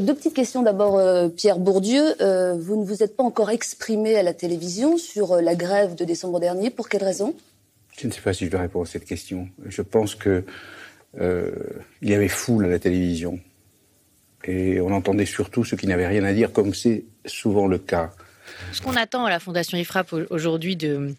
deux petites questions. D'abord, euh, Pierre Bourdieu, euh, vous ne vous êtes pas encore exprimé à la télévision sur euh, la grève de décembre dernier. Pour quelle raison? Je ne sais pas si je dois répondre à cette question. Je pense que il y avait foule à la télévision et on entendait surtout ceux qui n'avaient rien à dire, comme c'est souvent le cas. Ce qu'on attend à la Fondation IFRAP aujourd'hui de,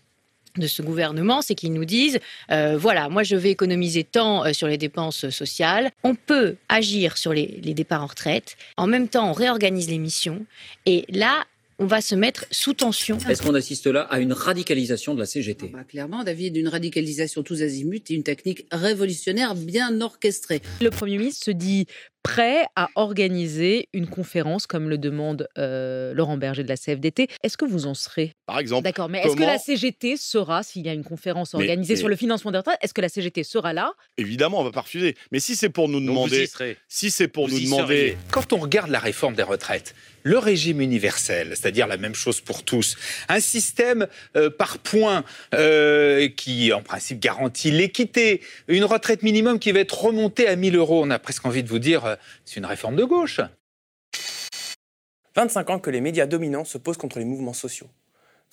de ce gouvernement, c'est qu'ils nous disent, euh, voilà, moi je vais économiser tant euh, sur les dépenses sociales, on peut agir sur les, les départs en retraite, en même temps on réorganise les missions, et là, on va se mettre sous tension. Est-ce qu'on assiste là à une radicalisation de la CGT bah, Clairement, David, une radicalisation tous azimuts et une technique révolutionnaire bien orchestrée. Le Premier ministre se dit prêt à organiser une conférence comme le demande euh, Laurent Berger de la CFDT. Est-ce que vous en serez? Par exemple. D'accord, mais est-ce que la CGT sera, s'il y a une conférence organisée sur le financement des retraites, est-ce que la CGT sera là? Évidemment, on va pas refuser. Mais si c'est pour nous demander, si c'est pour nous demander, quand on regarde la réforme des retraites, le régime universel, c'est-à-dire la même chose pour tous, un système euh, par points euh, qui, en principe, garantit l'équité, une retraite minimum qui va être remontée à 1000 euros. On a presque envie de vous dire, euh, c'est une réforme de gauche. 25 ans que les médias dominants se posent contre les mouvements sociaux.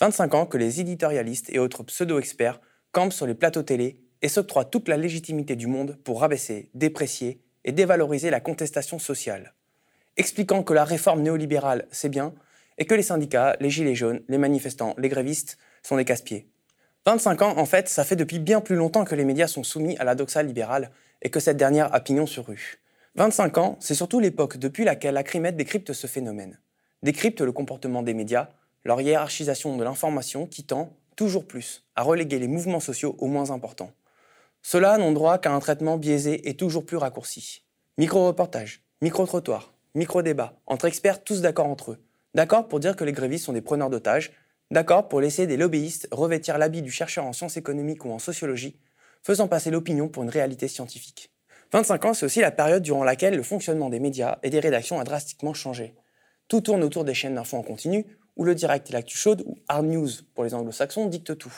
25 ans que les éditorialistes et autres pseudo-experts campent sur les plateaux télé et s'octroient toute la légitimité du monde pour rabaisser, déprécier et dévaloriser la contestation sociale expliquant que la réforme néolibérale, c'est bien, et que les syndicats, les gilets jaunes, les manifestants, les grévistes sont des casse-pieds. 25 ans, en fait, ça fait depuis bien plus longtemps que les médias sont soumis à la doxa libérale et que cette dernière a pignon sur rue. 25 ans, c'est surtout l'époque depuis laquelle Acrimed décrypte ce phénomène. Décrypte le comportement des médias, leur hiérarchisation de l'information qui tend, toujours plus, à reléguer les mouvements sociaux aux moins importants. Cela n'ont droit qu'à un traitement biaisé et toujours plus raccourci. Micro-reportage, micro-trottoir, micro-débat, entre experts tous d'accord entre eux. D'accord pour dire que les grévistes sont des preneurs d'otages, d'accord pour laisser des lobbyistes revêtir l'habit du chercheur en sciences économiques ou en sociologie, faisant passer l'opinion pour une réalité scientifique. 25 ans, c'est aussi la période durant laquelle le fonctionnement des médias et des rédactions a drastiquement changé. Tout tourne autour des chaînes d'infos en continu, où le direct et l'actu chaude, ou hard news pour les anglo-saxons, dictent tout.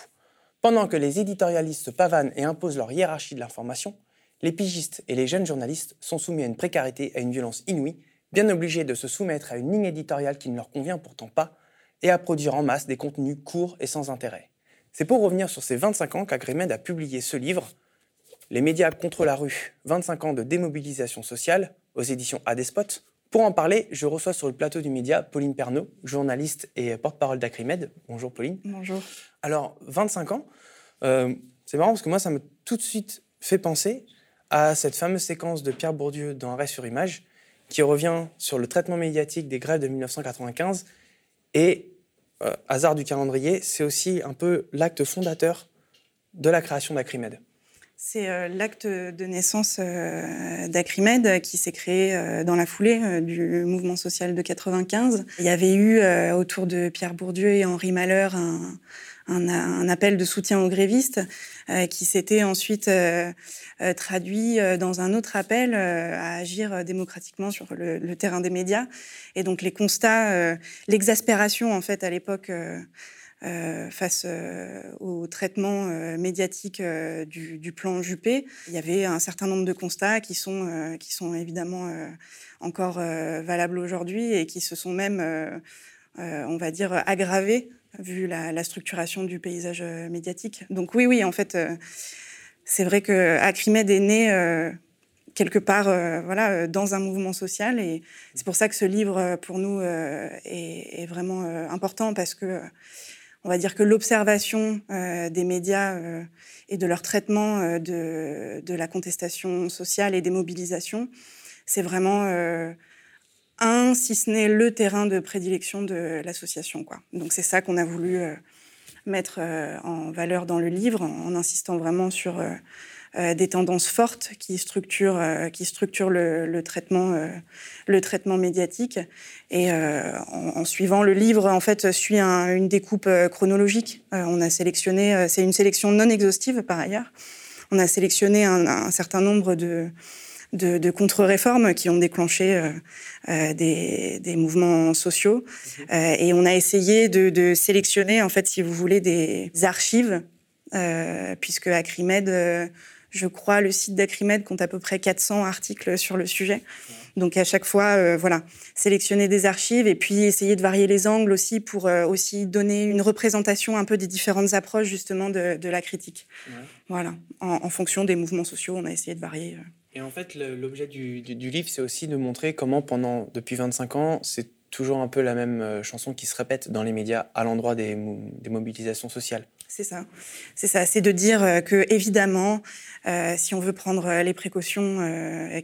Pendant que les éditorialistes pavanent et imposent leur hiérarchie de l'information, les pigistes et les jeunes journalistes sont soumis à une précarité et à une violence inouïe bien obligés de se soumettre à une ligne éditoriale qui ne leur convient pourtant pas, et à produire en masse des contenus courts et sans intérêt. C'est pour revenir sur ces 25 ans qu'Agremed a publié ce livre, Les médias contre la rue, 25 ans de démobilisation sociale, aux éditions Adespot. Pour en parler, je reçois sur le plateau du média Pauline Pernaud, journaliste et porte-parole d'Acrimed. Bonjour Pauline. Bonjour. Alors, 25 ans, euh, c'est marrant parce que moi, ça m'a tout de suite fait penser à cette fameuse séquence de Pierre Bourdieu dans Arrêt sur image, qui revient sur le traitement médiatique des grèves de 1995. Et, euh, hasard du calendrier, c'est aussi un peu l'acte fondateur de la création d'Acrimed. C'est euh, l'acte de naissance euh, d'Acrimed qui s'est créé dans la foulée du mouvement social de 95. Il y avait eu autour de Pierre Bourdieu et Henri Malheur un, appel de soutien aux grévistes euh, qui s'était ensuite euh, euh, traduit dans un autre appel à agir démocratiquement sur le, terrain des médias. Et donc les constats, l'exaspération en fait à l'époque. Face au traitement médiatique du, plan Juppé. Il y avait un certain nombre de constats qui sont, qui sont évidemment encore valables aujourd'hui et qui se sont même, on va dire, aggravés vu la, structuration du paysage euh, médiatique. Donc oui, oui, en fait, euh, c'est vrai que Acrimed est né euh, quelque part voilà, dans un mouvement social. Et c'est pour ça que ce livre, pour nous, est, vraiment important parce que on va dire que l'observation des médias et de leur traitement de, de, la contestation sociale et des mobilisations, c'est vraiment un, si ce n'est le terrain de prédilection de l'association. Donc c'est ça qu'on a voulu euh, mettre euh, en valeur dans le livre, en, insistant vraiment sur euh, des tendances fortes qui structurent, qui structurent le, traitement, le traitement médiatique. Et en, suivant le livre, en fait, suit une découpe chronologique. on a sélectionné, c'est une sélection non exhaustive par ailleurs. On a sélectionné un certain nombre de de, contre-réformes qui ont déclenché euh, euh, des, mouvements sociaux. Mhm. Euh, et on a essayé de, sélectionner, en fait, si vous voulez, des archives, puisque Acrimed Je crois le site d'Acrimed compte à peu près 400 articles sur le sujet. Donc à chaque fois, euh, voilà, sélectionner des archives et puis essayer de varier les angles aussi pour euh, aussi donner une représentation un peu des différentes approches justement de, la critique. Voilà, en, fonction des mouvements sociaux, on a essayé de varier. Et en fait, l'objet du, du, livre, c'est aussi de montrer comment pendant depuis 25 ans, c'est toujours un peu la même chanson qui se répète dans les médias à l'endroit des, des mobilisations sociales. C'est ça. C'est ça. C'est de dire euh, que, évidemment, euh, si on veut prendre euh, les précautions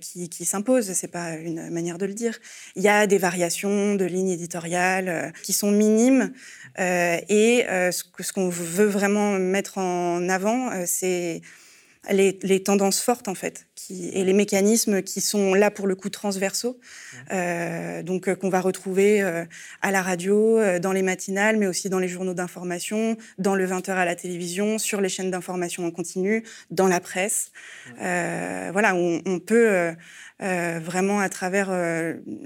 qui, qui s'imposent, c'est pas une manière de le dire, il y a des variations de lignes éditoriales qui sont minimes. et ce qu'on veut vraiment mettre en avant, c'est les, les, tendances fortes en fait, qui, et les mécanismes qui sont là pour le coup transversaux, euh, donc euh, qu'on va retrouver euh, à la radio, dans les matinales, mais aussi dans les journaux d'information, dans le 20h à la télévision, sur les chaînes d'information en continu, dans la presse. voilà, on, on peut vraiment à travers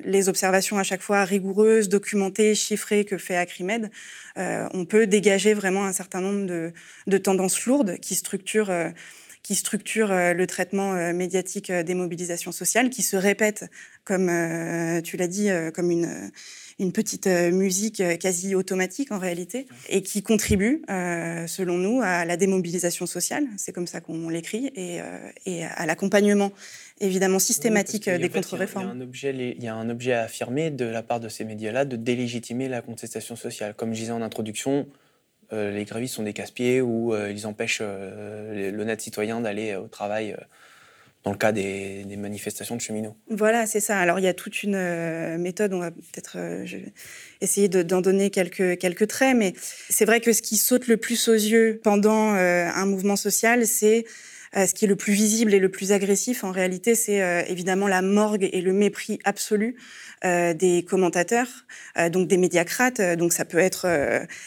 les observations à chaque fois rigoureuses, documentées, chiffrées que fait Acrimed, on peut dégager vraiment un certain nombre de, de tendances lourdes qui structurent qui structure euh, le traitement euh, médiatique euh, des mobilisations sociales, qui se répète, comme tu l'as dit, comme une, une petite musique quasi automatique en réalité, et qui contribue, selon nous, à la démobilisation sociale, c'est comme ça qu'on l'écrit, et, et, à l'accompagnement évidemment systématique des contre-réformes. Il, y a un objet à affirmer de la part de ces médias-là de délégitimer la contestation sociale. Comme je disais en introduction, les grévistes sont des casse-pieds ou euh, ils empêchent euh, l'honnête citoyen d'aller au travail dans le cas des, manifestations de cheminots. Voilà, c'est ça. Alors il y a toute une méthode, on va peut-être essayer d'en donner quelques, quelques traits, mais c'est vrai que ce qui saute le plus aux yeux pendant un mouvement social, c'est ce qui est le plus visible et le plus agressif, en réalité, c'est évidemment la morgue et le mépris absolu euh, des commentateurs, euh, donc des médiacrates. Euh, donc ça peut être,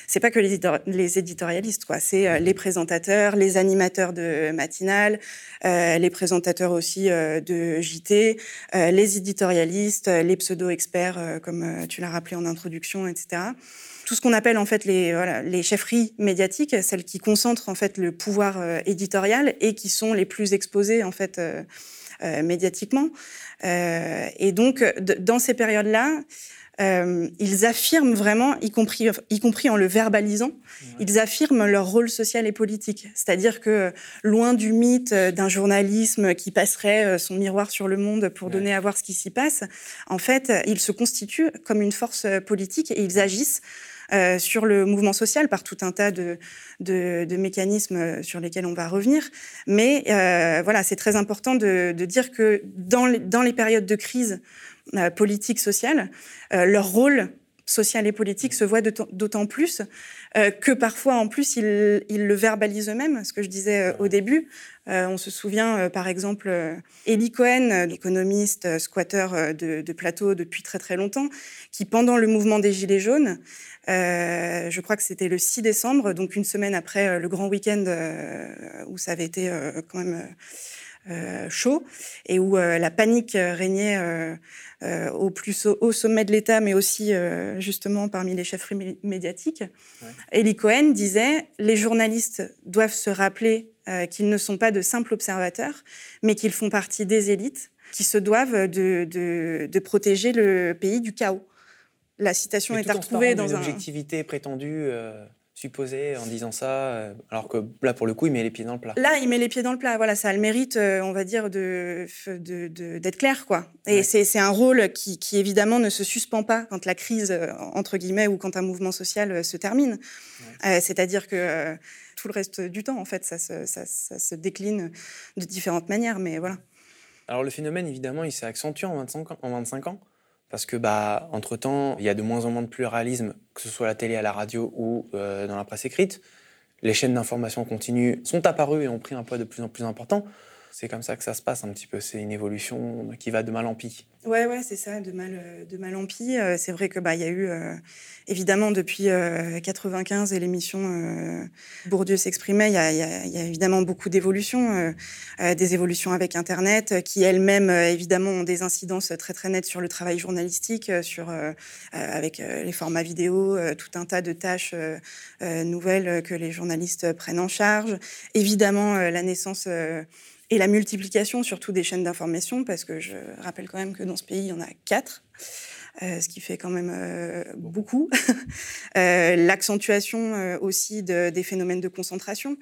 c'est pas que les, éditorialistes, quoi. C'est les présentateurs, les animateurs de matinale, les présentateurs aussi de JT, les éditorialistes, les pseudo-experts, comme tu l'as rappelé en introduction, etc tout ce qu'on appelle en fait les, voilà, les chefferies médiatiques, celles qui concentrent en fait le pouvoir éditorial et qui sont les plus exposées en fait euh, médiatiquement. Euh, et donc, dans ces périodes-là, euh, ils affirment vraiment, y compris, y compris en le verbalisant, ils affirment leur rôle social et politique. C'est-à-dire que loin du mythe d'un journalisme qui passerait son miroir sur le monde pour donner à voir ce qui s'y passe, en fait, ils se constituent comme une force politique et ils agissent euh, sur le mouvement social par tout un tas de, de, de mécanismes sur lesquels on va revenir. Mais euh, voilà, c'est très important de, de, dire que dans les, dans les périodes de crise euh, politique, sociale, euh, leur rôle social et politique se voit d'autant plus euh, que parfois, en plus, ils, le verbalisent eux-mêmes. Ce que je disais au début, on se souvient, par exemple, Elie Cohen, économiste, squatteur de, de plateau depuis très très longtemps, qui pendant le mouvement des Gilets jaunes euh, je crois que c'était le 6 décembre, donc une semaine après euh, le grand week-end euh, où ça avait été quand même chaud et où la panique régnait au plus haut, sommet de l'État, mais aussi justement parmi les chefs médiatiques. Ouais. Eli Cohen disait les journalistes doivent se rappeler qu'ils ne sont pas de simples observateurs, mais qu'ils font partie des élites qui se doivent de, de, de protéger le pays du chaos la citation est à retrouver dans une un... objectivité prétendue. Euh, supposée en disant ça, euh, alors que là, pour le coup, il met les pieds dans le plat. Là, il met les pieds dans le plat. Voilà, ça a le mérite, euh, on va dire, de, d'être clair, quoi. Et c'est, un rôle qui, évidemment, ne se suspend pas quand la crise, entre guillemets, ou quand un mouvement social se termine. c'est-à-dire que tout le reste du temps, en fait, ça se, ça se décline de différentes manières, mais voilà. Alors, le phénomène, évidemment, il s'est accentué en 25 ans. En 25 ans parce que bah entre temps il y a de moins en moins de pluralisme que ce soit à la télé à la radio ou euh, dans la presse écrite. Les chaînes d'information continue sont apparues et ont pris un poids de plus en plus important c'est comme ça que ça se passe un petit peu c'est une évolution qui va de mal en pis Ouais, ouais, c'est ça, de mal, euh, de mal en pis. Euh, c'est vrai que bah il y a eu euh, évidemment depuis euh, 95 et l'émission Bourdieu s'exprimait, il y a, y, a, évidemment beaucoup d'évolutions, des évolutions avec Internet qui elles-mêmes évidemment ont des incidences très très nettes sur le travail journalistique, sur avec les formats vidéo, tout un tas de tâches nouvelles que les journalistes prennent en charge. Évidemment, la naissance et la multiplication surtout des chaînes d'information, parce que je rappelle quand même que dans ce pays, il y en a quatre. Euh, ce qui fait quand même euh, beaucoup. euh, L'accentuation aussi de, des phénomènes de concentration.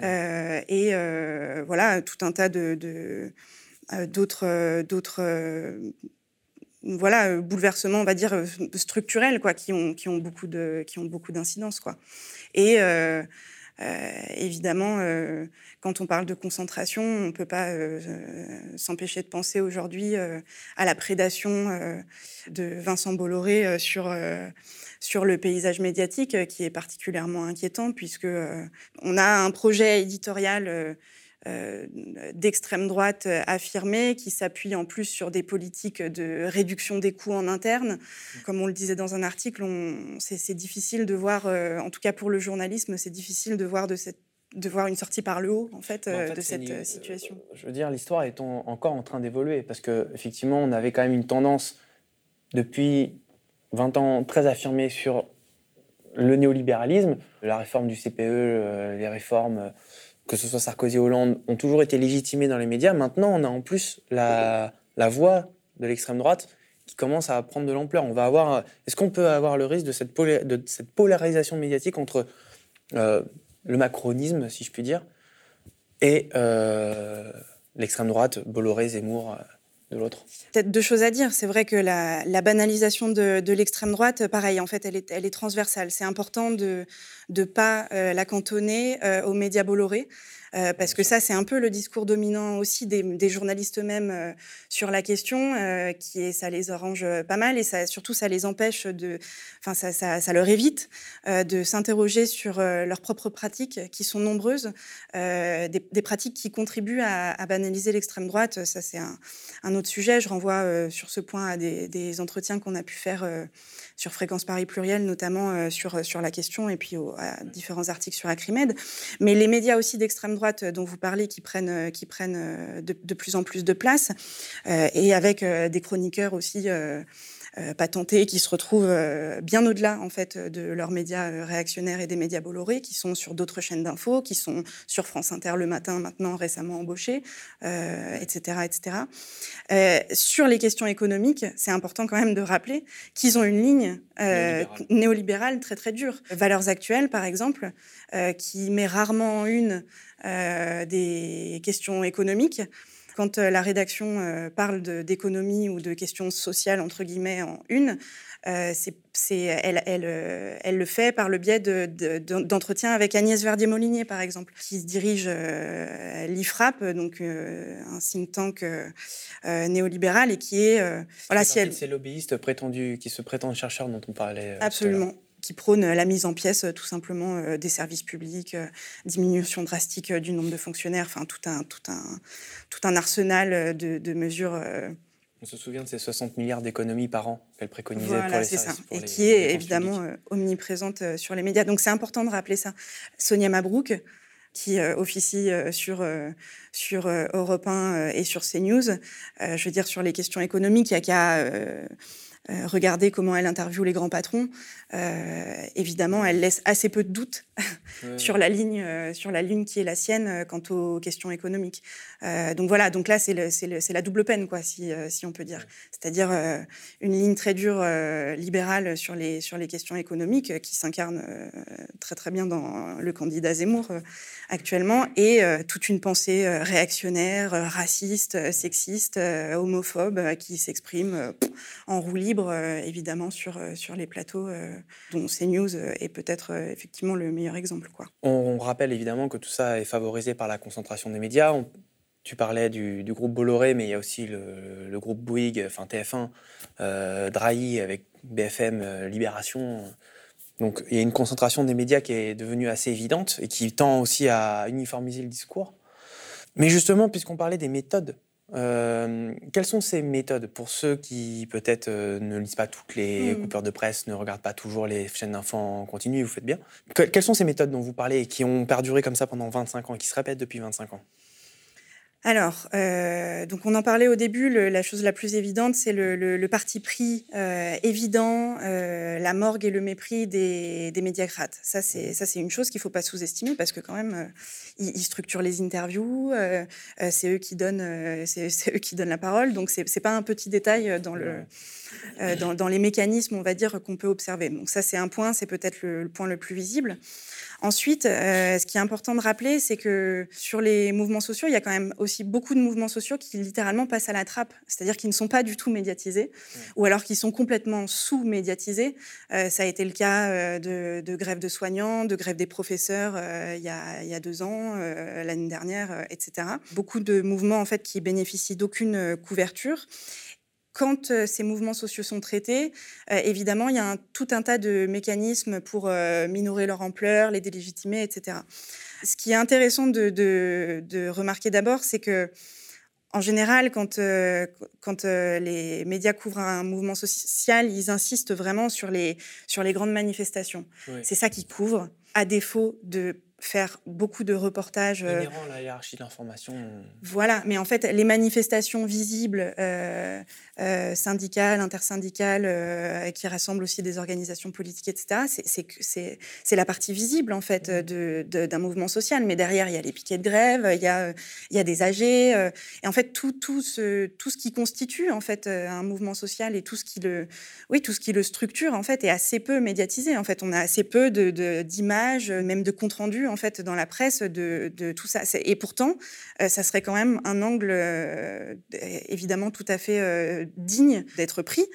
Et voilà, tout un tas de, d'autres d'autres voilà bouleversements on va dire structurels quoi qui ont qui ont beaucoup de qui ont beaucoup d'incidences quoi et évidemment, euh, quand on parle de concentration, on ne peut pas euh, s'empêcher de penser aujourd'hui à la prédation de Vincent Bolloré sur sur le paysage médiatique qui est particulièrement inquiétant puisque on a un projet éditorial euh, d'extrême droite affirmée, qui s'appuie en plus sur des politiques de réduction des coûts en interne. Comme on le disait dans un article, c'est difficile de voir, euh, en tout cas pour le journalisme, c'est difficile de voir de cette de voir une sortie par le haut en fait, euh, de cette situation. Je veux dire, l'histoire est encore en train d'évoluer parce que effectivement, on avait quand même une tendance depuis 20 ans très affirmée sur le néolibéralisme, la réforme du CPE, les réformes que ce soit Sarkozy ou Hollande, ont toujours été légitimés dans les médias. Maintenant, on a en plus la, voix de l'extrême droite qui commence à prendre de l'ampleur. On va avoir. Est-ce qu'on peut avoir le risque de cette, de cette polarisation médiatique entre euh, le macronisme, si je puis dire, et euh, l'extrême droite, Bolloré, Zemmour euh, de l'autre Peut-être deux choses à dire. C'est vrai que la, banalisation de, l'extrême droite, pareil, en fait, elle est, elle est transversale. C'est important de ne pas euh, la cantonner euh, aux médias Bolloré. Euh, parce que ça, c'est un peu le discours dominant aussi des, des journalistes eux-mêmes euh, sur la question, euh, qui est, ça les arrange pas mal et ça, surtout ça les empêche de, enfin ça, ça, ça, leur évite de s'interroger sur leurs propres pratiques, qui sont nombreuses, des, des, pratiques qui contribuent à, à banaliser l'extrême droite. Ça, c'est un, un, autre sujet. Je renvoie sur ce point à des, des entretiens qu'on a pu faire sur Fréquence Paris Pluriel, notamment sur, sur la question, et puis à différents articles sur Acrimed. Mais les médias aussi d'extrême droite droite dont vous parlez qui prennent, euh, qui prennent euh, de, plus en plus de place, euh, et avec des chroniqueurs aussi euh, patentés qui se retrouvent euh, bien au-delà en fait de leurs médias euh, réactionnaires et des médias Bolloré, qui sont sur d'autres chaînes d'infos, qui sont sur France Inter le matin maintenant récemment embauchés, etc., etc. sur les questions économiques, c'est important quand même de rappeler qu'ils ont une ligne néolibérale. néolibérale très très dure. Valeurs actuelles, par exemple, qui met rarement en une des questions économiques. Quand euh, la rédaction euh, parle d'économie ou de questions sociales, entre guillemets, en une, euh, c'est, elle, elle, euh, elle, le fait par le biais d'entretiens de, de, avec Agnès Verdier-Molinier, par exemple, qui dirige euh, l'IFRAP, donc un think tank néolibéral, et qui est... voilà, si elle... Ces lobbyistes prétendus, qui se prétendent chercheurs dont on parlait. Absolument qui prône la mise en pièce tout simplement euh, des services publics, euh, diminution drastique du nombre de fonctionnaires, enfin tout un, tout un, tout un arsenal de, de mesures. Euh... On se souvient de ces 60 milliards d'économies par an qu'elle préconisait voilà, pour les services. Ça. Pour et les, qui est évidemment euh, omniprésente sur les médias. Donc c'est important de rappeler ça. Sonia Mabrouk, qui euh, officie euh, sur, sur Europe 1 et sur CNews, je veux dire sur les questions économiques, il y a qu'à euh, regardez comment elle interviewe les grands patrons. Euh, évidemment, elle laisse assez peu de doutes ouais. sur la ligne, euh, sur la ligne qui est la sienne euh, quant aux questions économiques. Donc voilà, donc là c'est la double peine, quoi, si, si on peut dire. C'est-à-dire une ligne très dure libérale sur les sur les questions économiques qui s'incarne très très bien dans le candidat Zemmour actuellement, et toute une pensée réactionnaire, raciste, sexiste, homophobe qui s'exprime en roue libre, évidemment sur sur les plateaux dont CNews est peut-être effectivement le meilleur exemple. Quoi. On rappelle évidemment que tout ça est favorisé par la concentration des médias. Tu parlais du, groupe Bolloré, mais il y a aussi le, groupe Bouygues, enfin TF1, euh, Drahi avec BFM, euh, Libération. Donc il y a une concentration des médias qui est devenue assez évidente et qui tend aussi à uniformiser le discours. Mais justement, puisqu'on parlait des méthodes euh, quelles sont ces méthodes pour ceux qui peut-être euh, ne lisent pas toutes les mmh. coupeurs de presse, ne regardent pas toujours les chaînes d'infants en continu, vous faites bien? Que, Quelles sont ces méthodes dont vous parlez et qui ont perduré comme ça pendant 25 ans et qui se répètent depuis 25 ans? Alors, euh, donc on en parlait au début, la chose la plus évidente, c'est le, parti pris euh, évident, euh, la morgue et le mépris des, médiacrates. Ça, c'est ça, c'est une chose qu'il faut pas sous-estimer parce que quand même, ils, structurent les interviews, c'est eux qui donnent, c'est eux qui donnent la parole. Donc c'est pas un petit détail dans le dans, les mécanismes, on va dire, qu'on peut observer. Donc ça, c'est un point, c'est peut-être le point le plus visible. Ensuite, euh, ce qui est important de rappeler, c'est que sur les mouvements sociaux, il y a quand même aussi beaucoup de mouvements sociaux qui littéralement passent à la trappe, c'est-à-dire qui ne sont pas du tout médiatisés, ou alors qui sont complètement sous-médiatisés. Euh, ça a été le cas euh, de, de grève de soignants, de grève des professeurs il y, a, il, y a, deux ans, l'année dernière, etc. Beaucoup de mouvements en fait qui bénéficient d'aucune couverture quand euh, ces mouvements sociaux sont traités, euh, évidemment, il y a tout un tas de mécanismes pour euh, minorer leur ampleur, les délégitimer, etc. Ce qui est intéressant de, remarquer d'abord, c'est que en général, quand, quand les médias couvrent un mouvement social, ils insistent vraiment sur les, sur les grandes manifestations. C'est ça qu'ils couvrent, à défaut de faire beaucoup de reportages. Euh, la hiérarchie de l'information. Voilà, mais en fait, les manifestations visibles, euh, euh, syndicales, intersyndicales, qui rassemblent aussi des organisations politiques, etc., c'est la partie visible, en fait, d'un de, d'un mouvement social. Mais derrière, il y a les piquets de grève, il y a, il y a des AG, et en fait, tout, tout, ce, tout ce qui constitue, en fait, un mouvement social et tout ce qui le, oui, tout ce qui le structure, en fait, est assez peu médiatisé. En fait, on a assez peu d'images, de, même de comptes rendus, en fait dans la presse de, tout ça. Et pourtant, euh, ça serait quand même un angle euh, évidemment tout à fait euh, digne d'être pris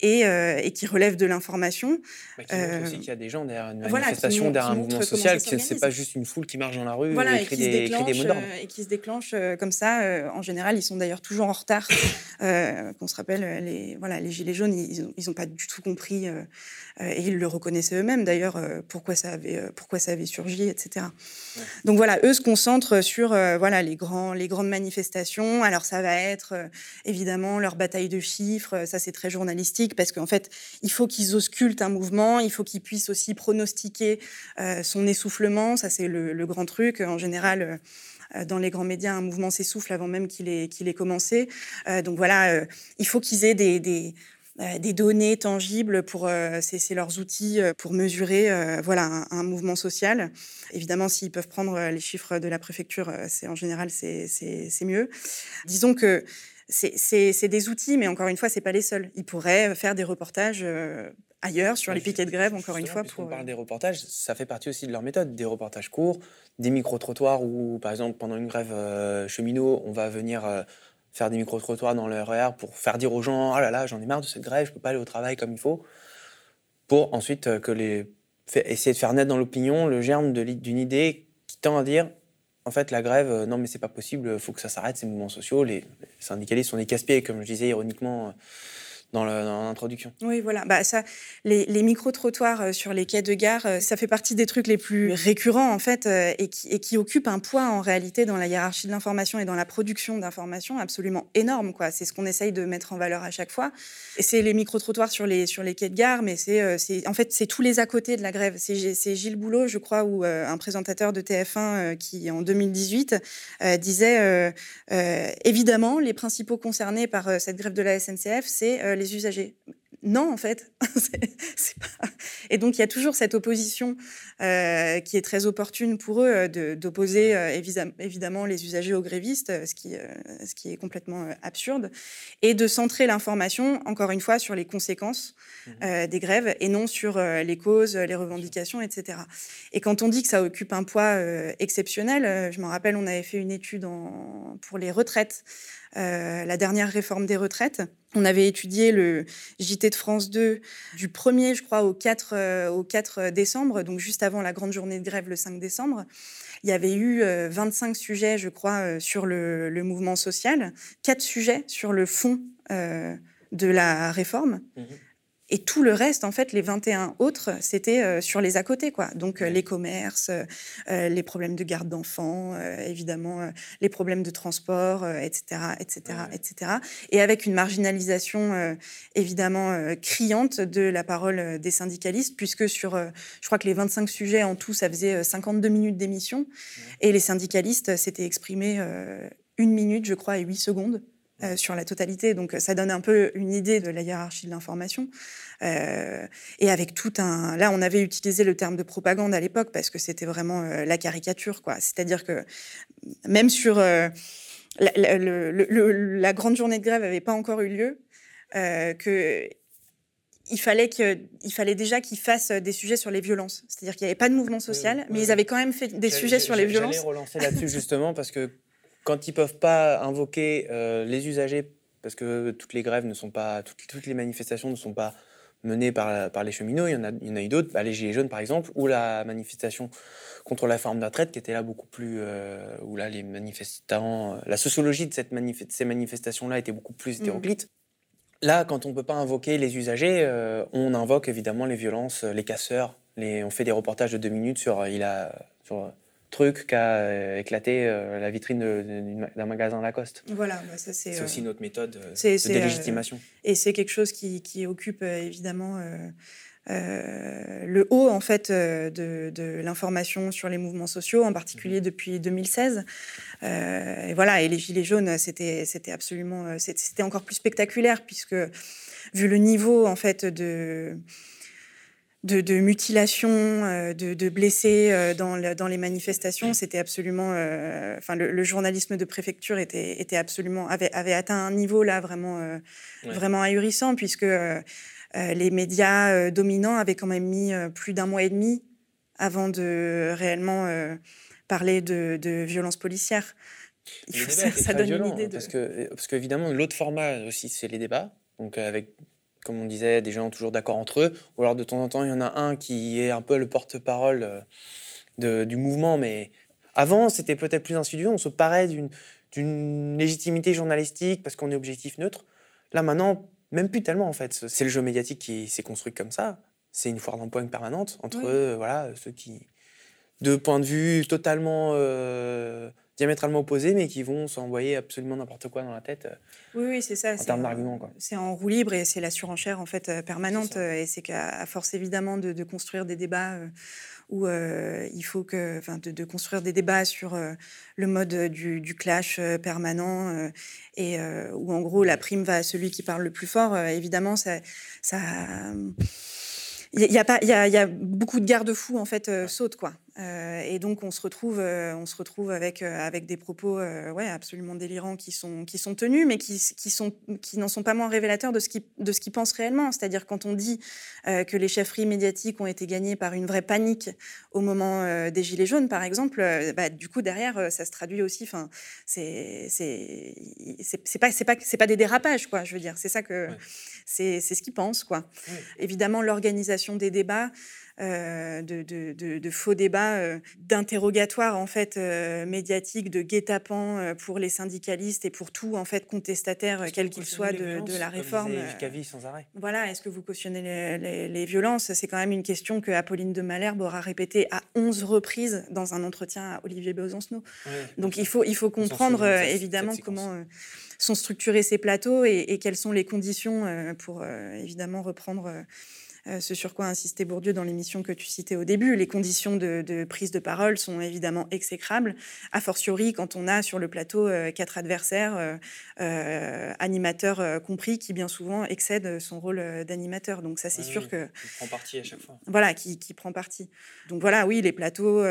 et, et, qui relève de l'information. Bah, qui montre aussi qu'il y a des gens derrière une manifestation, derrière un mouvement social, que c'est pas juste une foule qui marche dans la rue et, écrit, des, écrit des mots d'ordre. Et qui se déclenche comme ça. en général, ils sont d'ailleurs toujours en retard. Qu'on se rappelle, les, voilà, les Gilets jaunes, ils n'ont pas du tout compris euh, et ils le reconnaissaient eux-mêmes d'ailleurs, euh, pourquoi, ça avait, euh, pourquoi ça avait surgi, etc. Donc voilà, eux se concentrent sur voilà, les, grands, les grandes manifestations. Alors ça va être évidemment leur bataille de chiffres, ça c'est très journalistique parce qu'en fait, il faut qu'ils auscultent un mouvement, il faut qu'ils puissent aussi pronostiquer son essoufflement, ça c'est le, grand truc. En général, dans les grands médias, un mouvement s'essouffle avant même qu'il ait, commencé. donc voilà, il faut qu'ils aient des, euh, données tangibles pour euh, c'est leurs outils euh, pour mesurer voilà un, mouvement social. Évidemment, s'ils peuvent prendre les chiffres de la préfecture, c'est en général c'est mieux. Disons que c'est des outils, mais encore une fois, c'est pas les seuls. Ils pourraient faire des reportages ailleurs sur les piquets de grève, encore une fois. Pour... On parle des reportages, ça fait partie aussi de leur méthode. Des reportages courts, des micro-trottoirs où, par exemple, pendant une grève cheminot, on va venir faire des micro-trottoirs dans le RER pour faire dire aux gens Ah là là, j'en ai marre de cette grève, je peux pas aller au travail comme il faut. Pour ensuite euh, que les, essayer de faire naître dans l'opinion le germe d'une idée qui tend à dire en fait, la grève, euh, non, mais c'est pas possible, il faut que ça s'arrête, ces mouvements sociaux. Les, syndicalistes sont des casse-pieds, comme je disais ironiquement euh, dans l'introduction. Oui, voilà. Bah, ça, les, micro-trottoirs euh, sur les quais de gare, euh, ça fait partie des trucs les plus récurrents, en fait, euh, et qui, et occupent un poids, en réalité, dans la hiérarchie de l'information et dans la production d'informations absolument énorme. C'est ce qu'on essaye de mettre en valeur à chaque fois. C'est les micro-trottoirs sur les, sur les quais de gare, mais c'est, en fait, c'est tous les à côté de la grève. C'est Gilles Boulot, je crois, ou un présentateur de TF1 qui, en 2018, disait, évidemment, les principaux concernés par cette grève de la SNCF, c'est les usagers. Non, en fait. Et donc, il y a toujours cette opposition euh, qui est très opportune pour eux euh, d'opposer euh, évidemment les usagers aux grévistes, ce qui, ce qui est complètement absurde, et de centrer l'information, encore une fois, sur les conséquences mmh des grèves et non sur les causes, les revendications, etc. Et quand on dit que ça occupe un poids exceptionnel, je me rappelle, on avait fait une étude en, pour les retraites, la dernière réforme des retraites. On avait étudié le JT de France 2 du 1er, je crois, au 4, au 4 décembre, donc juste avant la grande journée de grève le 5 décembre. Il y avait eu 25 sujets, je crois, sur le, mouvement social, 4 sujets sur le fond de la réforme. Mmh et tout le reste, en fait, les 21 autres, c'était euh, sur les à côté, quoi. Donc euh, les commerces, euh, les problèmes de garde d'enfants, évidemment, les problèmes de transport, etc., etc., etc. Et avec une marginalisation évidemment criante de la parole des syndicalistes, puisque sur, je crois que les 25 sujets en tout, ça faisait 52 minutes d'émission, et les syndicalistes s'étaient exprimés une minute, je crois, et huit secondes. Sur la totalité. Donc ça donne un peu une idée de la hiérarchie de l'information. et avec tout un... Là, on avait utilisé le terme de propagande à l'époque parce que c'était vraiment la caricature. quoi. C'est-à-dire que même sur... La, la, grande journée de grève n'avait pas encore eu lieu, que il fallait, que, il fallait déjà qu'ils fassent des sujets sur les violences. C'est-à-dire qu'il n'y avait pas de mouvement social, mais ils avaient quand même fait des sujets sur les violences. J'allais relancer là-dessus justement parce que quand ils peuvent pas invoquer euh, les usagers, parce que toutes les grèves ne sont pas, toutes, les manifestations ne sont pas menées par, par les cheminots, il y en a, il y en a eu d'autres, bah, les Gilets jaunes par exemple, ou la manifestation contre la forme de retraite qui était là beaucoup plus, euh, où là les manifestants, la sociologie de, cette ces manifestations-là était beaucoup plus mmh. hétéroclite. Là, quand on ne peut pas invoquer les usagers, euh, on invoque évidemment les violences, les casseurs. Les, on fait des reportages de deux minutes sur, il a, sur truc qui a euh, éclaté la vitrine d'un magasin Lacoste. Voilà, bah, ça c'est. aussi notre méthode de délégitimation. et c'est quelque chose qui, qui occupe évidemment euh, le haut en fait euh, de, l'information sur les mouvements sociaux, en particulier mhm. depuis 2016. Euh, et voilà, et les gilets jaunes, c'était c'était absolument, c'était encore plus spectaculaire puisque vu le niveau en fait de de, de mutilation, de, blessés dans, dans, les manifestations, c'était absolument. enfin, le, journalisme de préfecture était, était absolument avait, avait, atteint un niveau là vraiment, vraiment ahurissant puisque euh, les médias euh, dominants avaient quand même mis euh, plus d'un mois et demi avant de réellement parler de, de violences policières. ça, donne une idée de... Parce que, parce qu'évidemment, l'autre format aussi, c'est les débats. Donc, avec, comme on disait, des gens toujours d'accord entre eux. Ou alors, de temps en temps, il y en a un qui est un peu le porte-parole du mouvement. Mais avant, c'était peut-être plus insidieux. On se paraît d'une légitimité journalistique parce qu'on est objectif neutre. Là, maintenant, même plus tellement en fait. C'est le jeu médiatique qui s'est construit comme ça. C'est une foire d'empoigne permanente entre voilà, ceux qui, de points de vue totalement euh, diamétralement opposés, mais qui vont s'envoyer absolument n'importe quoi dans la tête. Oui, oui, c'est ça. En termes d'arguments. C'est en roue libre et c'est la surenchère en fait euh, permanente. Et c'est qu'à force évidemment de, construire des débats. Euh, où euh, il faut que, enfin, de, construire des débats sur euh, le mode du, clash euh, permanent et où en gros la prime va à celui qui parle le plus fort. évidemment, ça, ça il y, a pas, il y a, y a, beaucoup de garde-fous en fait sautent quoi. Euh, et donc on se retrouve, euh, on se retrouve avec euh, avec des propos ouais absolument délirants qui sont qui sont tenus, mais qui qui sont qui n'en sont pas moins révélateurs de ce qui de ce qu'ils pensent réellement. C'est-à-dire quand on dit que les chefferies médiatiques ont été gagnées par une vraie panique au moment des gilets jaunes, par exemple, bah, du coup derrière ça se traduit aussi. Enfin c'est c'est c'est pas c'est pas c'est pas des dérapages quoi. Je veux dire c'est ça que c'est c'est ce qu'ils pensent quoi. Évidemment l'organisation des débats. Euh, de, de, faux débats, euh, d'interrogatoires en fait euh, médiatiques, de guet-apens pour les syndicalistes et pour tout en fait contestataire, quel qu'il soit, de, la réforme. sans arrêt? Voilà, est-ce que vous cautionnez les, violences? C'est quand même une question que Apolline de Malherbe aura répétée à 11 reprises dans un entretien à Olivier Besancenot. Donc il faut, il faut comprendre évidemment comment sont structurés ces plateaux et, et, quelles sont les conditions pour évidemment reprendre ce sur quoi insistait Bourdieu dans l'émission que tu citais au début. Les conditions de, prise de parole sont évidemment exécrables, a fortiori quand on a sur le plateau euh, quatre adversaires, euh, animateurs compris, qui bien souvent excèdent son rôle d'animateur. Donc ça, c'est sûr que... Qui prend parti à chaque fois. Voilà, qui, prend parti. Donc voilà, oui, les plateaux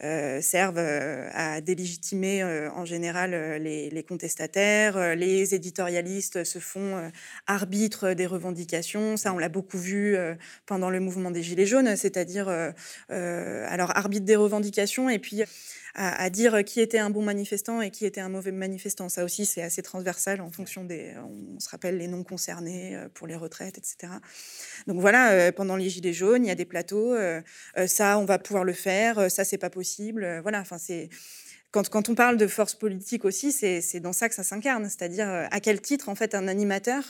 servent à délégitimer en général les, les, contestataires. Les éditorialistes se font arbitres des revendications. Ça, on l'a beaucoup vu euh, pendant le mouvement des Gilets jaunes, c'est-à-dire euh, euh, alors arbitre des revendications et puis à, dire qui était un bon manifestant et qui était un mauvais manifestant. Ça aussi, c'est assez transversal en fonction des. On se rappelle les noms concernés pour les retraites, etc. Donc voilà, pendant les Gilets jaunes, il y a des plateaux. ça, on va pouvoir le faire. Ça, c'est pas possible. Voilà, enfin, c'est. Quand, quand, on parle de force politique aussi, c'est dans ça que ça s'incarne, c'est-à-dire à quel titre en fait un animateur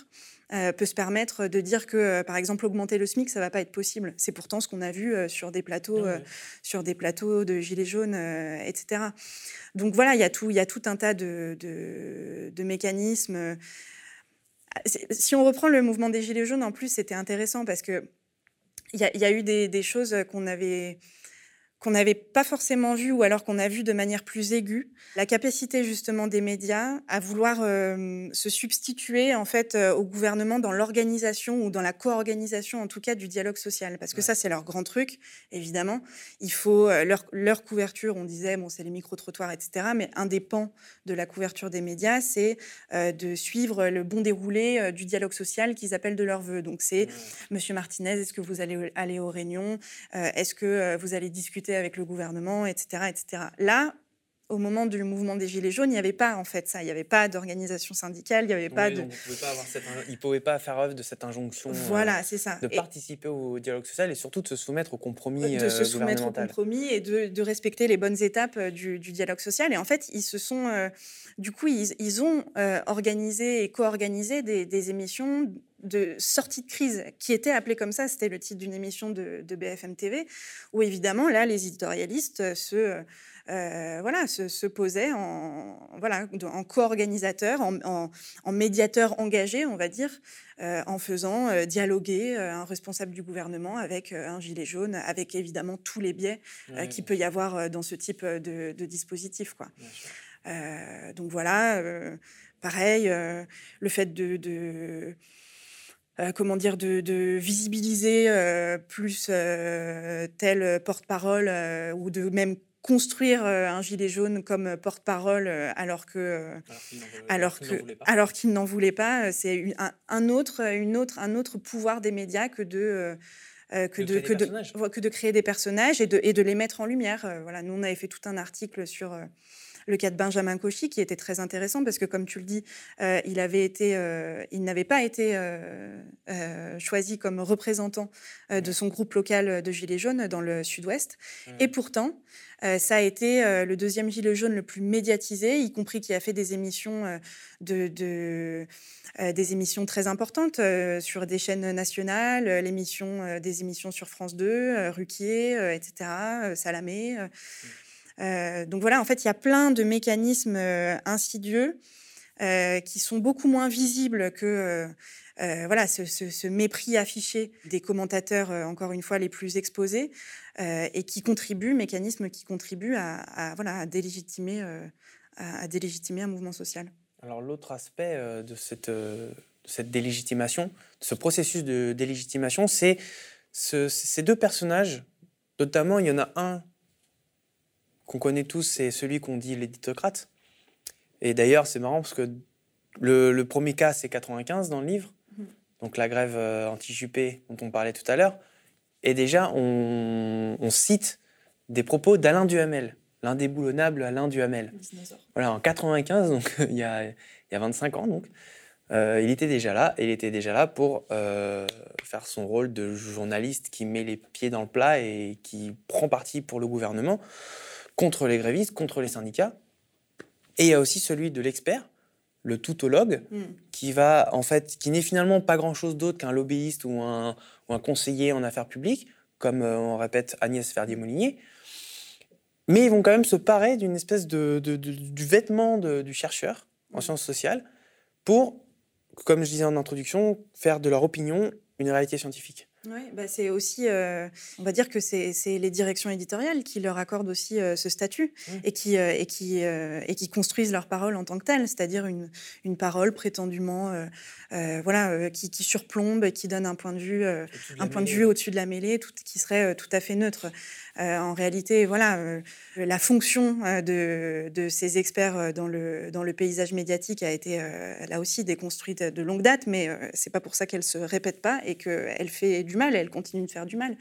euh, peut se permettre de dire que, euh, par exemple, augmenter le SMIC, ça va pas être possible. C'est pourtant ce qu'on a vu euh, sur des plateaux, sur des plateaux de gilets jaunes, etc. Donc voilà, il y a tout, il y a tout un tas de, de, mécanismes. Si on reprend le mouvement des gilets jaunes, en plus, c'était intéressant parce que il y, a eu des, des choses qu'on avait qu'on n'avait pas forcément vu ou alors qu'on a vu de manière plus aiguë, la capacité justement des médias à vouloir euh, se substituer en fait euh, au gouvernement dans l'organisation ou dans la co-organisation en tout cas du dialogue social parce que ça c'est leur grand truc évidemment. Il faut euh, leur, leur, couverture, on disait bon c'est les micro-trottoirs etc. Mais un des pans de la couverture des médias c'est de suivre le bon déroulé du dialogue social qu'ils appellent de leur vœu. Donc c'est Monsieur Martinez, est-ce que vous allez aller aux réunions Est-ce que vous allez discuter avec le gouvernement, etc., etc. Là, au moment du mouvement des Gilets jaunes, il n'y avait pas en fait ça. Il n'y avait pas d'organisation syndicale, il n'y avait pas de. il ne pouvait pas faire œuvre de cette injonction. Euh, voilà, c'est ça. De participer au dialogue social et surtout de se soumettre au compromis. De se euh, soumettre au compromis et de, respecter les bonnes étapes euh, du, dialogue social. Et en fait, ils se sont. du coup, ils, ont organisé et co-organisé des, émissions de sortie de crise qui étaient appelées comme ça. C'était le titre d'une émission de, de BFM TV où évidemment, là, les éditorialistes se euh, voilà, se, posait en, voilà, en co-organisateur, en, médiateur engagé, on va dire, euh, en faisant euh, dialoguer un responsable du gouvernement avec un gilet jaune, avec évidemment tous les biais qu'il peut y avoir dans ce type de, dispositif. Quoi. donc voilà, pareil, le fait de, comment dire, de, visibiliser plus tel porte-parole ou de même construire euh, un gilet jaune comme porte-parole euh, alors que alors qu'il n'en voulait pas, c'est un, autre une autre un autre pouvoir des médias que de euh, que, de, que, de, que de créer des personnages et de, et de les mettre en lumière. voilà, nous, on avait fait tout un article sur le cas de Benjamin Cauchy, qui était très intéressant parce que, comme tu le dis, euh, il avait été, euh, il n'avait pas été euh, choisi comme représentant de son groupe local de Gilets jaunes dans le Sud-Ouest. Et pourtant, ça a été le deuxième Gilet jaune le plus médiatisé, y compris qui a fait des émissions de, des émissions très importantes sur des chaînes nationales, l'émission, des émissions sur France 2, Ruquier, etc., Salamé. Euh, donc voilà, en fait, il y a plein de mécanismes euh, insidieux euh, qui sont beaucoup moins visibles que voilà ce, mépris affiché des commentateurs, encore une fois, les plus exposés, et qui contribuent, mécanismes qui contribuent à, voilà, à délégitimer, à, délégitimer un mouvement social. Alors l'autre aspect de cette, cette délégitimation, de ce processus de délégitimation, c'est ces deux personnages, notamment il y en a un qu'on connaît tous, c'est celui qu'on dit l'éditocrate. Et d'ailleurs, c'est marrant parce que le, premier cas, c'est 95 dans le livre, mhm. donc la grève euh, anti-Juppé dont on parlait tout à l'heure. Et déjà, on, cite des propos d'Alain Duhamel, l'indéboulonnable Alain Duhamel. Voilà, en 95, donc il y a, il y a 25 ans, donc. Euh, il était déjà là, et il était déjà là pour euh, faire son rôle de journaliste qui met les pieds dans le plat et qui prend parti pour le gouvernement contre les grévistes, contre les syndicats. Et il y a aussi celui de l'expert, le toutologue, mm. qui va en fait, qui n'est finalement pas grand-chose d'autre qu'un lobbyiste ou un, conseiller en affaires publiques, comme euh, on répète Agnès Verdier-Molinier. Mais ils vont quand même se parer d'une espèce de, du vêtement du chercheur en mm. sciences sociales pour, comme je disais en introduction, faire de leur opinion une réalité scientifique. Oui, bah c'est aussi, euh, on va dire que c'est les directions éditoriales qui leur accordent aussi euh, ce statut mmh. et qui euh, et qui et qui construisent leur parole en tant que telle, c'est-à-dire une, une parole prétendument voilà qui, qui, surplombe, qui donne un point de vue un point de vue au-dessus de la mêlée, tout, qui serait tout à fait neutre. En réalité, voilà, la fonction de, de, ces experts dans le paysage médiatique a été là aussi déconstruite de longue date, mais c'est pas pour ça qu'elle se répète pas et qu'elle fait du mal elle continue de faire du mal.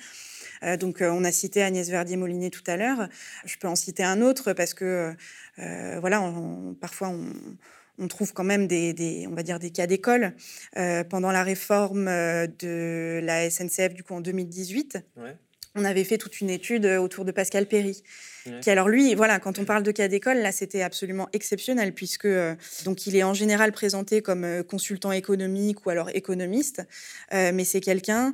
Euh, donc, euh, on a cité Agnès Verdier-Molinier tout à l'heure. Je peux en citer un autre parce que, euh, voilà, parfois on, trouve quand même des, on va dire des cas d'école. pendant la réforme de la SNCF, du coup, en 2018, on avait fait toute une étude autour de Pascal Perry. Qui alors lui, voilà, quand on parle de cas d'école, là c'était absolument exceptionnel puisque donc il est en général présenté comme consultant économique ou alors économiste, mais c'est quelqu'un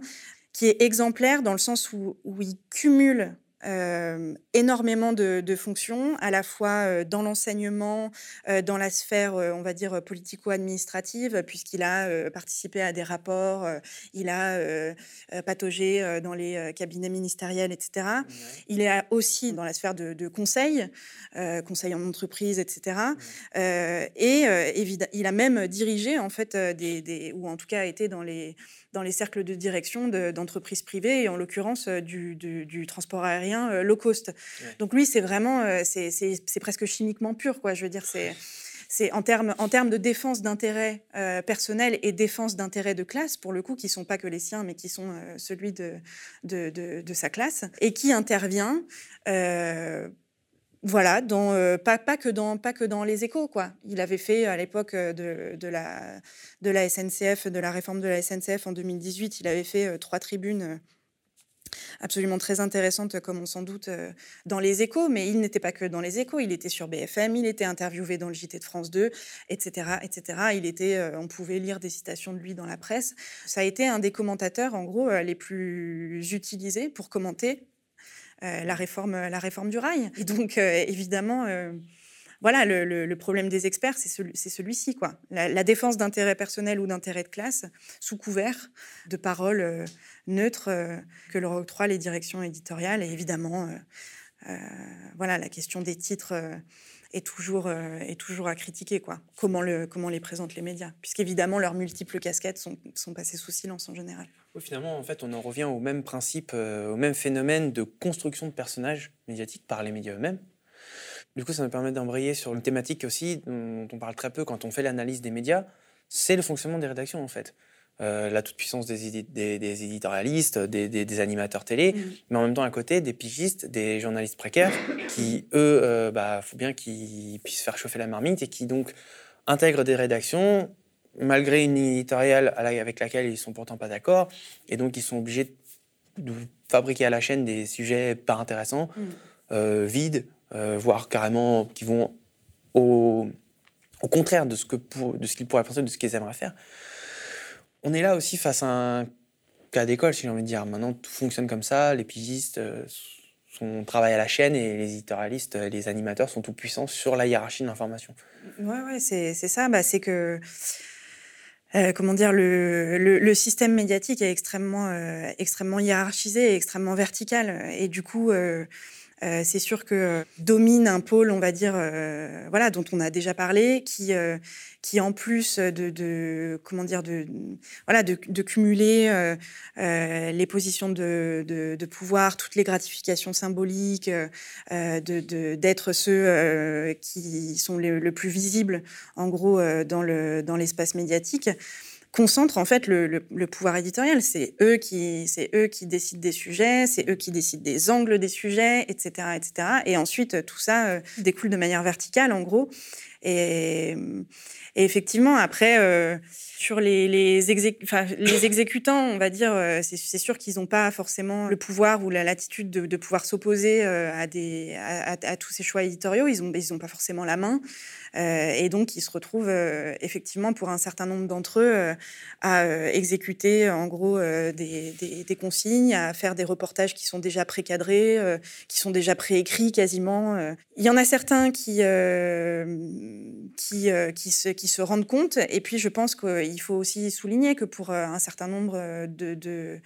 qui est exemplaire dans le sens où, il cumule euh, énormément de, fonctions, à la fois euh, dans l'enseignement, euh, dans la sphère, on va dire, politico-administrative, puisqu'il a participé à des rapports, il a pataugé dans les cabinets ministériels, etc. Il est aussi dans la sphère de, conseil, conseil en entreprise, etc. et il a même dirigé, en fait, des, ou en tout cas été dans les dans les cercles de direction d'entreprises privées, et en l'occurrence euh, du, transport aérien euh, low cost. Donc lui, c'est vraiment, euh, c'est presque chimiquement pur, quoi. Je veux dire, c'est c'est en termes en de défense d'intérêts personnels et défense d'intérêts de classe, pour le coup, qui sont pas que les siens, mais qui sont celui de de, de, sa classe, et qui intervient voilà, euh, pas, pas, que dans, pas que dans les échos. Quoi. Il avait fait à l'époque euh, de, la, SNCF, de la réforme de la SNCF en 2018, il avait fait euh, trois tribunes absolument très intéressantes, comme on s'en doute, dans les échos, mais il n'était pas que dans les échos, il était sur BFM, il était interviewé dans le JT de France 2, etc. etc. On pouvait lire des citations de lui dans la presse. Ça a été un des commentateurs, en gros, les plus utilisés pour commenter la, réforme, la réforme du rail. Et donc, euh, évidemment, euh, voilà, le, problème des experts, c'est celui-ci. quoi. La, défense d'intérêts personnels ou d'intérêts de classe, sous couvert de paroles neutres que leur octroient les directions éditoriales. Et évidemment, voilà, la question des titres est toujours, est toujours à critiquer. Quoi. Comment, le, comment les présentent les médias Puisqu'évidemment, leurs multiples casquettes sont, sont passées sous silence en général finalement, en fait, on en revient au même principe, euh, au même phénomène de construction de personnages médiatiques par les médias eux-mêmes. Du coup, ça me permet d'embrayer sur une thématique aussi dont on parle très peu quand on fait l'analyse des médias, c'est le fonctionnement des rédactions, en fait. Euh, la toute-puissance des, des, éditorialistes, des, animateurs télé, mmh. mais en même temps à côté des pigistes, des journalistes précaires qui, eux, euh, bah, faut bien qu'ils puissent faire chauffer la marmite et qui donc intègrent des rédactions, malgré une éditoriale avec laquelle ils sont pourtant pas d'accord, et donc ils sont obligés de fabriquer à la chaîne des sujets pas intéressants, mm. euh, vides, voire carrément qui vont au, au contraire ce de ce qu'ils pourraient penser, de ce qu'ils aimeraient faire. On est là aussi face à un cas d'école, si j'ai envie de dire. Maintenant, tout fonctionne comme ça. Les pigistes euh, sont, travaillent à la chaîne et les éditorialistes, les animateurs sont tout puissants sur la hiérarchie de l'information. Ouais, ouais, c'est ça. Bah, c'est que euh, comment dire, le, le, système médiatique est extrêmement, euh, extrêmement hiérarchisé extrêmement vertical. Et du coup, euh, euh, c'est sûr que domine un pôle, on va dire, euh, voilà, dont on a déjà parlé, qui, euh, qui en plus de, de, comment dire, de, voilà, de, de cumuler les positions de, de, pouvoir, toutes les gratifications symboliques, d'être ceux qui sont le plus visibles, en gros, dans le dans l'espace médiatique concentre en fait le, pouvoir éditorial. C'est eux qui, c'est eux qui décident des sujets, c'est eux qui décident des angles des sujets, etc., etc. Et ensuite tout ça euh, découle de manière verticale en gros. Et, effectivement après. Euh, sur les, les, exécutants, on va dire, euh, c'est sûr qu'ils n'ont pas forcément le pouvoir ou la latitude de, pouvoir s'opposer à, des, à, à, tous ces choix éditoriaux. Ils n'ont ils ont pas forcément la main. Euh, et donc, ils se retrouvent euh, effectivement, pour un certain nombre d'entre eux, euh, à exécuter en gros des, des, consignes, à faire des reportages qui sont déjà précadrés, qui sont déjà préécrits quasiment. Il y en a certains qui, se, qui se rendent compte. Et puis, je pense qu'il faut aussi souligner que pour un certain nombre de, de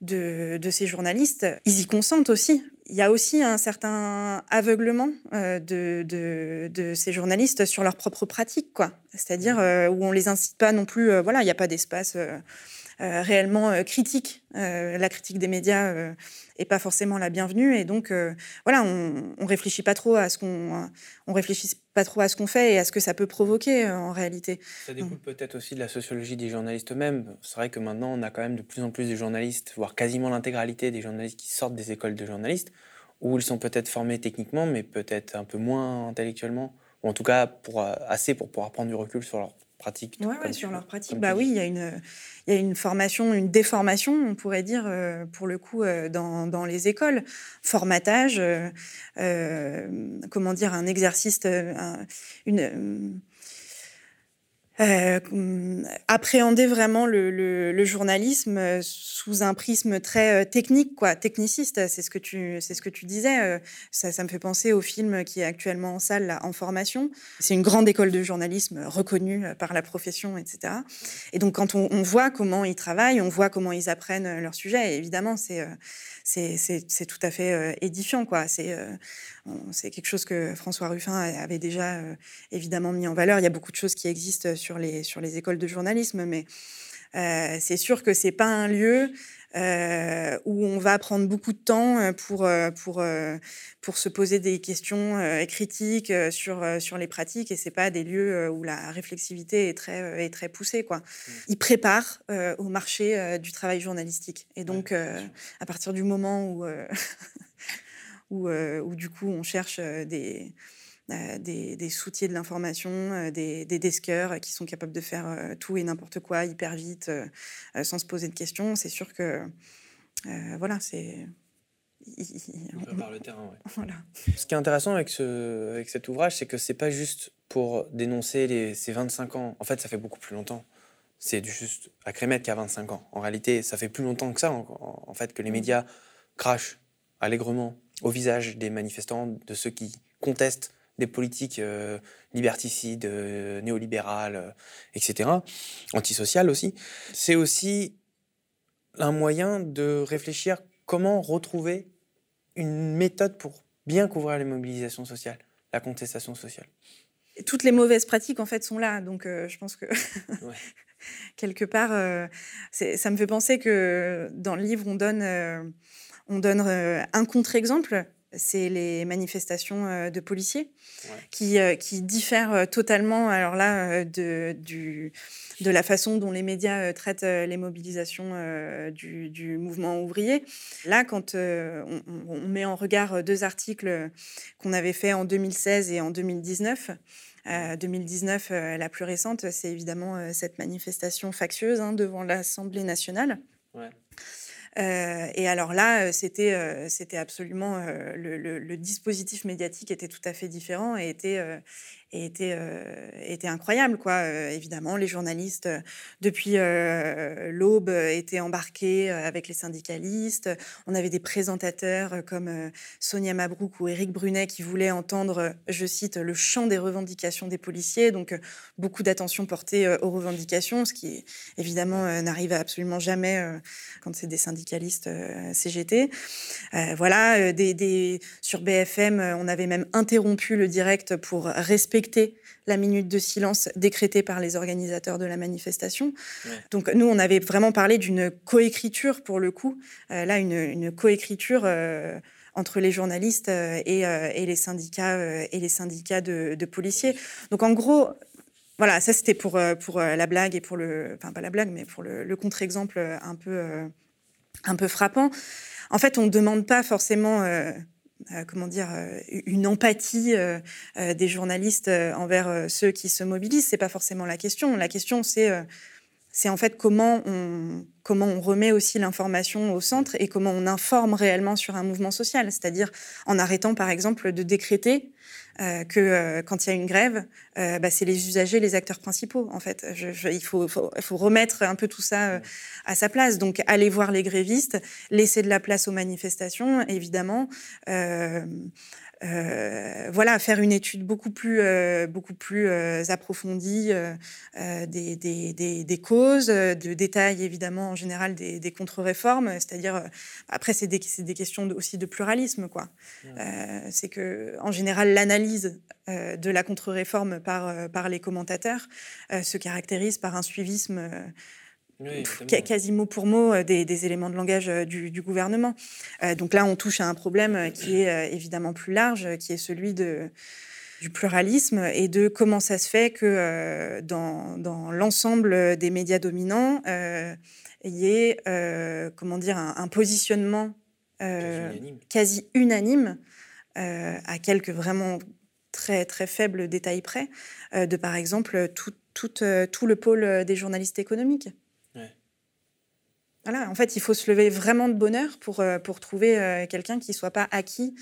de, de, ces journalistes, ils y consentent aussi il y a aussi un certain aveuglement euh, de, de, de, ces journalistes sur leur propre pratique, quoi. C'est-à-dire euh, où on les incite pas non plus. Euh, voilà, il n'y a pas d'espace euh, réellement euh, critique. Euh, la critique des médias est pas forcément la bienvenue et donc voilà, on, on réfléchit pas trop à ce qu'on, on réfléchit pas trop à ce qu'on fait et à ce que ça peut provoquer en réalité. Ça découle peut-être aussi de la sociologie des journalistes eux-mêmes. C'est vrai que maintenant on a quand même de plus en plus de journalistes, voire quasiment l'intégralité des journalistes qui sortent des écoles de journalistes où ils sont peut-être formés techniquement, mais peut-être un peu moins intellectuellement, ou en tout cas pour, assez pour pouvoir prendre du recul sur leur pratique. Ouais, sur leur pratique. Bah oui, il y a une il y a une formation, une déformation, on pourrait dire, euh, pour le coup, euh, dans, dans les écoles. Formatage, euh, comment dire, un exercice, une euh, appréhender vraiment le, journalisme euh, sous un prisme très euh, technique, quoi, techniciste. C'est ce que tu, c'est ce que tu disais. Ça, me fait penser au film qui est actuellement en salle, En formation. C'est une grande école de journalisme reconnue par la profession, etc. Et donc, quand on, voit comment ils travaillent, on voit comment ils apprennent leur sujet, évidemment, c'est, c'est, c'est tout à fait édifiant, quoi. C'est, c'est quelque chose que François Ruffin avait déjà évidemment mis en valeur. Il y a beaucoup de choses qui existent sur les, sur les écoles de journalisme, mais euh, c'est sûr que c'est pas un lieu euh, où on va prendre beaucoup de temps euh, pour, pour, pour se poser des questions critiques sur, sur les pratiques et c'est pas des lieux où la réflexivité est très, est très poussée. Quoi. Mmh. Ils préparent au marché du travail journalistique. Et donc, à partir du moment où, où, où, du coup on cherche des des, des, soutiers de l'information, euh, des, des deskers qui sont capables de faire euh, tout et n'importe quoi hyper vite, sans se poser de questions. C'est sûr que, voilà, c'est. par le terrain, voilà. Ce qui est intéressant avec, ce, avec cet ouvrage, c'est que c'est pas juste pour dénoncer les, ces 25 ans. En fait, ça fait beaucoup plus longtemps. C'est juste à Crémet qui a 25 ans. En réalité, ça fait plus longtemps que ça, en, en fait, que les mmh. médias crachent allègrement au visage des manifestants, de ceux qui contestent des politiques euh, liberticides, euh, néolibérales, euh, etc., antisociales aussi. C'est aussi un moyen de réfléchir comment retrouver une méthode pour bien couvrir les mobilisations sociales, la contestation sociale. toutes les mauvaises pratiques, en fait, sont là. Donc, je pense que, quelque part, ça me fait penser que dans le livre, on donne, on donne un contre-exemple c'est les manifestations euh, de policiers qui, euh, qui, diffèrent euh, totalement, alors là, de, du, de la façon dont les médias traitent les mobilisations du, mouvement ouvrier. Là, quand on, on, met en regard deux articles qu'on avait faits en 2016 et en 2019, 2019, la plus récente, c'est évidemment cette manifestation factieuse hein, devant l'Assemblée nationale. Ouais. Euh, et alors là, euh, c'était euh, c'était absolument le, le, le, dispositif médiatique était tout à fait différent et était était, euh, était incroyable. Quoi. Euh, évidemment, les journalistes, euh, depuis l'aube, étaient embarqués avec les syndicalistes. On avait des présentateurs comme Sonia Mabrouk ou Éric Brunet qui voulaient entendre, je cite, le chant des revendications des policiers. Donc, beaucoup d'attention portée aux revendications, ce qui, évidemment, n'arrive absolument jamais quand c'est des syndicalistes CGT. voilà, des, sur BFM, on avait même interrompu le direct pour respecter la minute de silence décrétée par les organisateurs de la manifestation. Donc nous, on avait vraiment parlé d'une coécriture pour le coup. Euh, là, une, coécriture euh, entre les journalistes euh, et, les syndicats et les syndicats de, policiers. Donc en gros, voilà, ça c'était pour pour la blague et pour le, enfin pas la blague, mais pour le, contre-exemple un peu un peu frappant. En fait, on ne demande pas forcément comment dire, euh, une empathie euh, des journalistes envers ceux qui se mobilisent. C'est pas forcément la question. La question, c'est c'est en fait comment on, comment on remet aussi l'information au centre et comment on informe réellement sur un mouvement social. C'est-à-dire en arrêtant, par exemple, de décréter euh, que euh, quand il y a une grève, euh, bah, c'est les usagers, les acteurs principaux. En fait, il faut, faut, faut, remettre un peu tout ça à sa place. Donc, aller voir les grévistes, laisser de la place aux manifestations, évidemment. Euh, voilà, faire une étude beaucoup plus, euh, beaucoup plus euh, approfondie des, des, des, causes, de détails évidemment en général des, des contre-réformes, c'est-à-dire après c'est des, des, questions aussi de pluralisme quoi. c'est que en général l'analyse de la contre-réforme par, par les commentateurs se caractérise par un suivisme quasi mot pour mot euh, des, éléments de langage euh, du, gouvernement. Euh, donc là, on touche à un problème qui est évidemment plus large, qui est celui de, du pluralisme et de comment ça se fait que dans, dans l'ensemble des médias dominants, il y ait comment dire, un, positionnement quasi unanime, à quelques vraiment très, très faibles détails près, de par exemple tout, tout, tout le pôle des journalistes économiques. Voilà, en fait, il faut se lever vraiment de bonheur pour, pour trouver quelqu'un qui ne soit pas acquis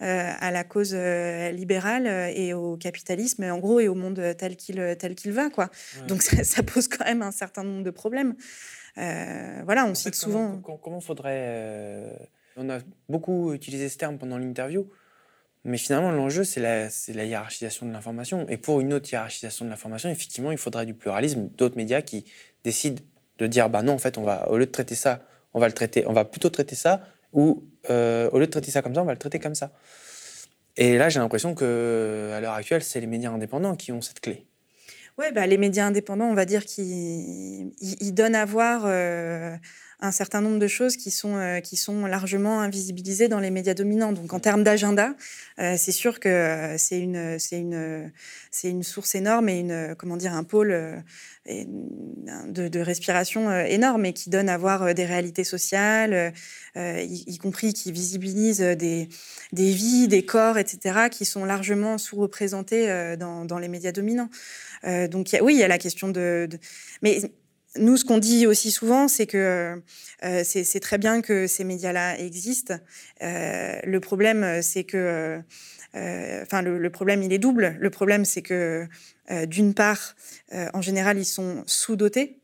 à la cause libérale et au capitalisme, en gros, et au monde tel qu'il tel qu'il va. Quoi. Donc ça, pose quand même un certain nombre de problèmes. voilà, on cite souvent. Comment, comment faudrait. on a beaucoup utilisé ce terme pendant l'interview. Mais finalement, l'enjeu, c'est la, la, hiérarchisation de l'information. Et pour une autre hiérarchisation de l'information, effectivement, il faudrait du pluralisme, d'autres médias qui décident de dire, bah non, en fait, on va, au lieu de traiter ça, on va le traiter, on va plutôt traiter ça, ou euh, au lieu de traiter ça comme ça, on va le traiter comme ça. Et là, j'ai l'impression que à l'heure actuelle, c'est les médias indépendants qui ont cette clé. Oui, bah, les médias indépendants, on va dire qu'ils donnent à voir euh, un certain nombre de choses qui sont, euh, qui sont largement invisibilisées dans les médias dominants. Donc, en termes d'agenda, euh, c'est sûr que c'est une, c'est une, c'est une source énorme et une, comment dire, un pôle de, respiration énorme et qui donne à voir des réalités sociales, y, compris qui visibilise des, des vies, des corps, etc., qui sont largement sous-représentés dans, dans les médias dominants. donc, oui, il y a la question de, de... mais nous, ce qu'on dit aussi souvent, c'est que euh, c'est très bien que ces médias-là existent. Euh, le problème, c'est que, euh, enfin, le, problème, il est double. Le problème, c'est que, d'une part, en général, ils sont sous-dotés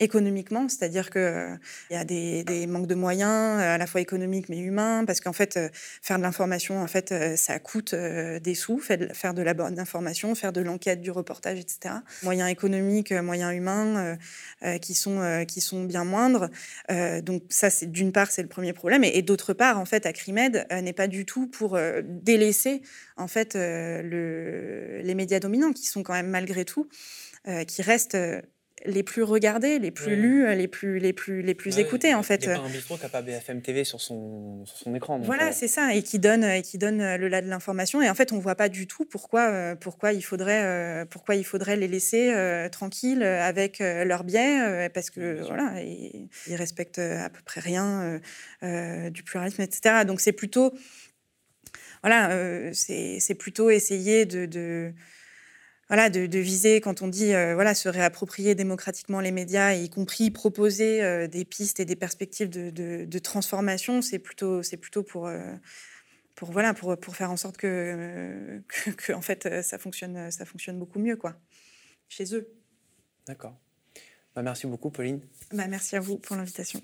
économiquement, c'est-à-dire qu'il euh, y a des, manques de moyens, euh, à la fois économiques mais humains, parce qu'en fait, euh, faire de l'information, en fait, ça coûte des sous, faire de la bonne information, faire de l'enquête, du reportage, etc. Moyens économiques, moyens humains qui, sont, qui sont bien moindres. donc ça, c'est d'une part, c'est le premier problème, et, d'autre part, en fait, Acrimed n'est pas du tout pour délaisser, en fait, le, les médias dominants, qui sont quand même malgré tout, qui restent les plus regardés, les plus lus, les plus, les plus, les plus écoutés, en fait. Il y a un bistrot qui n'a pas BFM TV sur son, sur son écran. voilà, euh. c'est ça, et qui donne, et qui donne le là de l'information. Et en fait, on ne voit pas du tout pourquoi, euh, pourquoi, il, faudrait, euh, pourquoi il faudrait les laisser tranquilles avec leurs biais, parce que voilà, ils, respectent à peu près rien du pluralisme, etc. Donc c'est plutôt, voilà, c'est plutôt essayer de voilà, de, viser quand on dit euh, voilà, se réapproprier démocratiquement les médias, y compris proposer euh, des pistes et des perspectives de, transformation, c'est plutôt, plutôt pour, euh, pour, voilà, pour, pour faire en sorte que, que, en fait, ça fonctionne, ça fonctionne beaucoup mieux quoi, chez eux. D'accord. Bah, merci beaucoup, Pauline. Bah, merci à vous pour l'invitation.